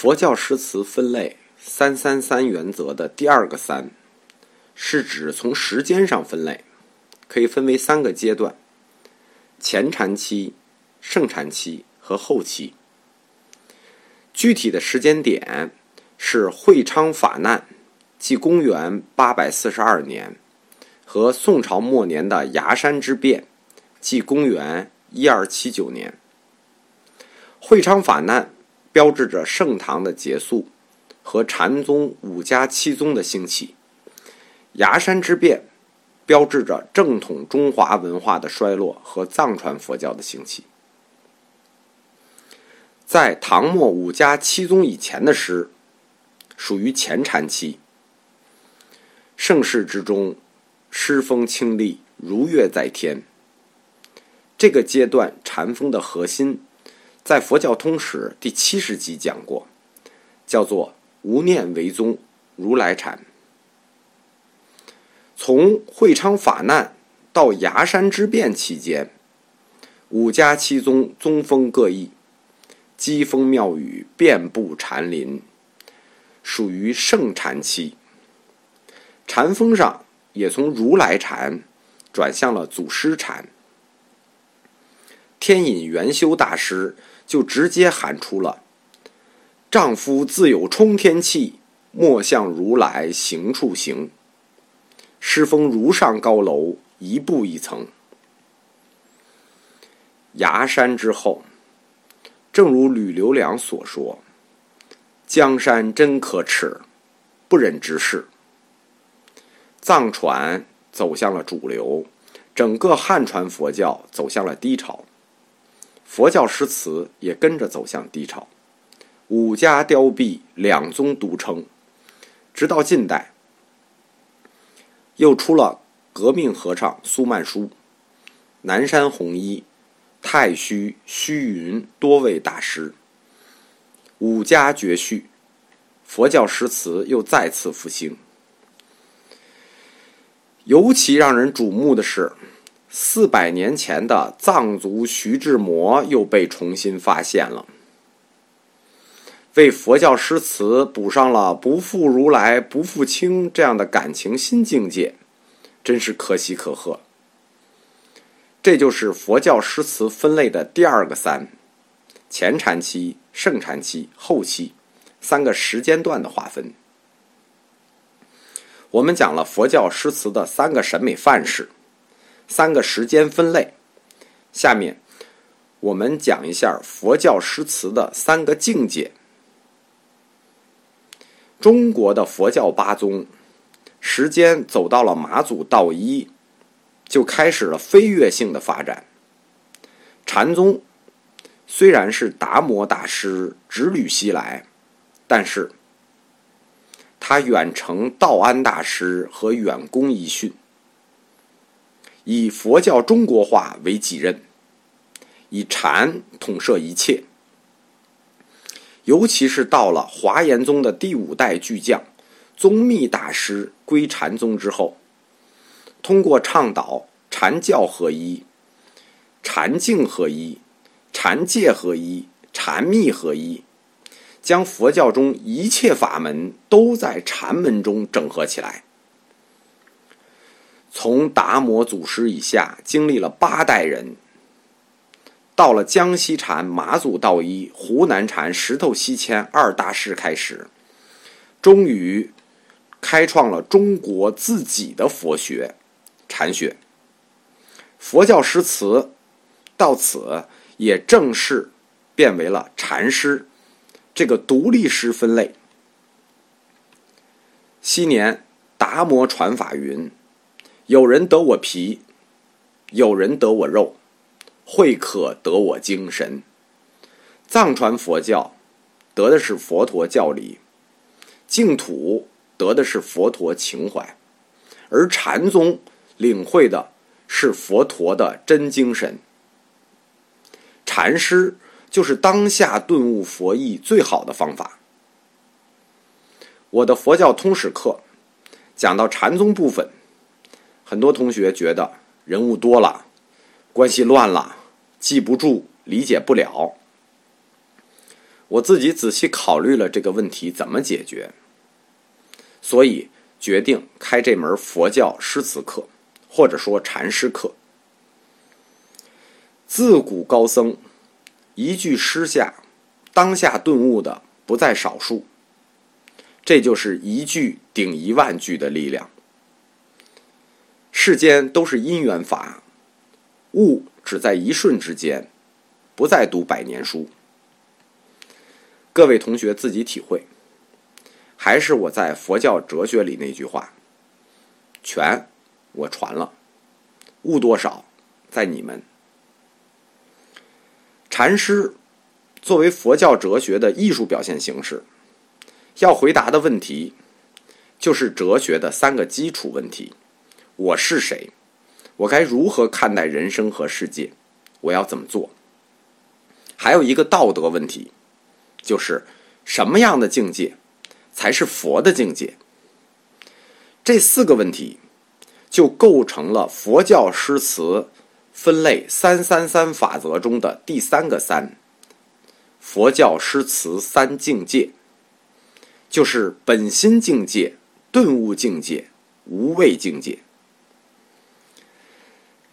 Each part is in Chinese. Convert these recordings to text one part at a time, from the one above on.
佛教诗词分类“三三三”原则的第二个“三”，是指从时间上分类，可以分为三个阶段：前禅期、盛禅期和后期。具体的时间点是会昌法难，即公元八百四十二年，和宋朝末年的崖山之变，即公元一二七九年。会昌法难。标志着盛唐的结束和禅宗五家七宗的兴起，崖山之变标志着正统中华文化的衰落和藏传佛教的兴起。在唐末五家七宗以前的诗，属于前禅期。盛世之中，诗风清丽，如月在天。这个阶段禅风的核心。在《佛教通史》第七十集讲过，叫做“无念为宗，如来禅”。从会昌法难到崖山之变期间，五家七宗宗风各异，机锋妙语遍布禅林，属于盛禅期。禅风上也从如来禅转向了祖师禅。天隐元修大师。就直接喊出了：“丈夫自有冲天气，莫向如来行处行。诗风如上高楼，一步一层。崖山之后，正如吕留良所说：‘江山真可耻，不忍直视。’藏传走向了主流，整个汉传佛教走向了低潮。”佛教诗词也跟着走向低潮，五家凋敝，两宗独撑，直到近代，又出了革命和尚苏曼殊、南山弘一、太虚、虚云多位大师，五家绝续，佛教诗词又再次复兴。尤其让人瞩目的是。四百年前的藏族徐志摩又被重新发现了，为佛教诗词补上了“不负如来不负卿”这样的感情新境界，真是可喜可贺。这就是佛教诗词分类的第二个“三”：前禅期、盛禅期、后期三个时间段的划分。我们讲了佛教诗词的三个审美范式。三个时间分类，下面我们讲一下佛教诗词的三个境界。中国的佛教八宗，时间走到了马祖道一，就开始了飞跃性的发展。禅宗虽然是达摩大师直履西来，但是他远承道安大师和远公一训。以佛教中国化为己任，以禅统摄一切。尤其是到了华严宗的第五代巨匠宗密大师归禅宗之后，通过倡导禅教合一、禅境合一、禅戒合一、禅密合一，将佛教中一切法门都在禅门中整合起来。从达摩祖师以下，经历了八代人，到了江西禅、马祖道一、湖南禅、石头西迁二大师开始，终于开创了中国自己的佛学——禅学。佛教诗词到此也正式变为了禅诗这个独立诗分类。昔年达摩传法云。有人得我皮，有人得我肉，会可得我精神。藏传佛教得的是佛陀教理，净土得的是佛陀情怀，而禅宗领会的是佛陀的真精神。禅师就是当下顿悟佛意最好的方法。我的佛教通史课讲到禅宗部分。很多同学觉得人物多了，关系乱了，记不住，理解不了。我自己仔细考虑了这个问题怎么解决，所以决定开这门佛教诗词课，或者说禅诗课。自古高僧一句诗下，当下顿悟的不在少数。这就是一句顶一万句的力量。世间都是因缘法，悟只在一瞬之间，不再读百年书。各位同学自己体会。还是我在佛教哲学里那句话：全我传了，悟多少在你们。禅师作为佛教哲学的艺术表现形式，要回答的问题就是哲学的三个基础问题：我是谁？我该如何看待人生和世界？我要怎么做？还有一个道德问题，就是什么样的境界？才是佛的境界。这四个问题就构成了佛教诗词分类“三三三”法则中的第三个“三”。佛教诗词三境界，就是本心境界、顿悟境界、无畏境界。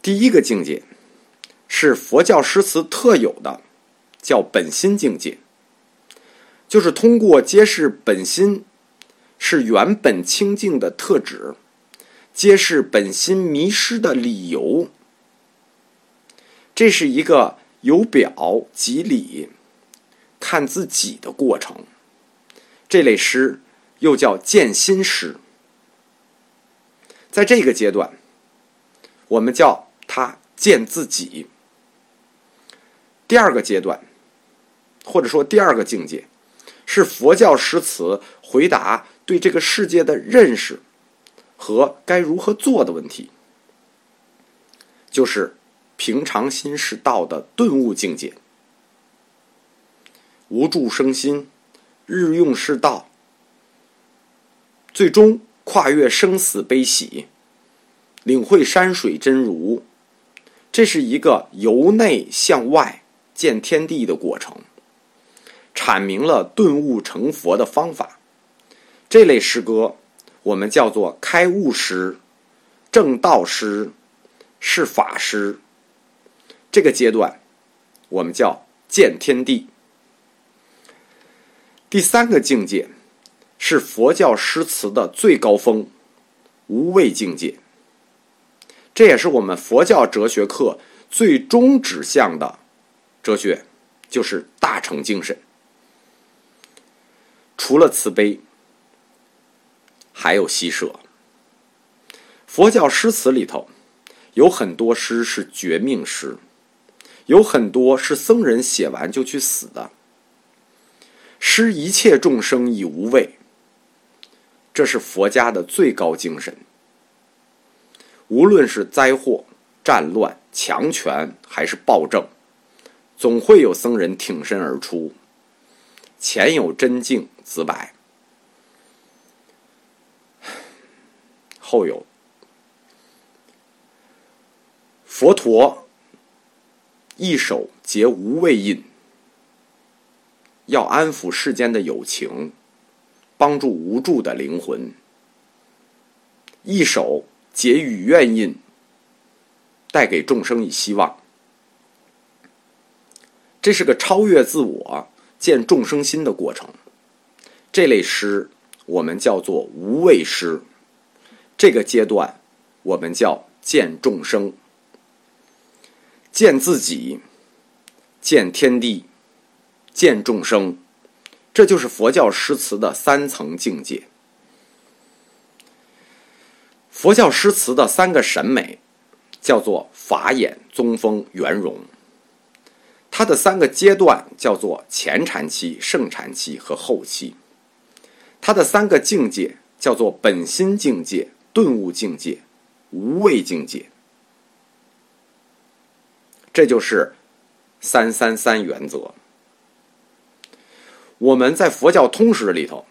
第一个境界是佛教诗词特有的，叫本心境界。就是通过揭示本心是原本清净的特质，揭示本心迷失的理由。这是一个由表及里看自己的过程。这类诗又叫见心诗。在这个阶段，我们叫他见自己。第二个阶段，或者说第二个境界。是佛教诗词回答对这个世界的认识和该如何做的问题，就是平常心是道的顿悟境界。无住生心，日用是道，最终跨越生死悲喜，领会山水真如。这是一个由内向外见天地的过程。阐明了顿悟成佛的方法，这类诗歌我们叫做开悟诗、正道诗、是法诗。这个阶段我们叫见天地。第三个境界是佛教诗词的最高峰——无畏境界。这也是我们佛教哲学课最终指向的哲学，就是大乘精神。除了慈悲，还有惜舍。佛教诗词里头有很多诗是绝命诗，有很多是僧人写完就去死的。施一切众生以无畏，这是佛家的最高精神。无论是灾祸、战乱、强权还是暴政，总会有僧人挺身而出。前有真境子白，后有佛陀一手结无畏印，要安抚世间的友情，帮助无助的灵魂；一手结与愿印，带给众生以希望。这是个超越自我。见众生心的过程，这类诗我们叫做无畏诗。这个阶段我们叫见众生、见自己、见天地、见众生，这就是佛教诗词的三层境界。佛教诗词的三个审美叫做法眼、宗风、圆融。它的三个阶段叫做前禅期、盛禅期和后期。它的三个境界叫做本心境界、顿悟境界、无畏境界。这就是三三三原则。我们在佛教通史里头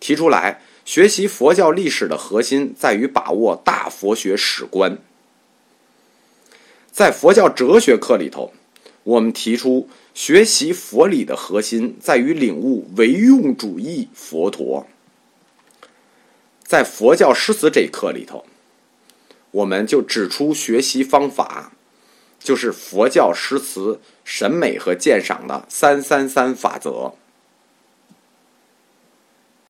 提出来，学习佛教历史的核心在于把握大佛学史观。在佛教哲学课里头。我们提出学习佛理的核心在于领悟唯用主义佛陀。在佛教诗词这一课里头，我们就指出学习方法，就是佛教诗词审美和鉴赏的“三三三”法则。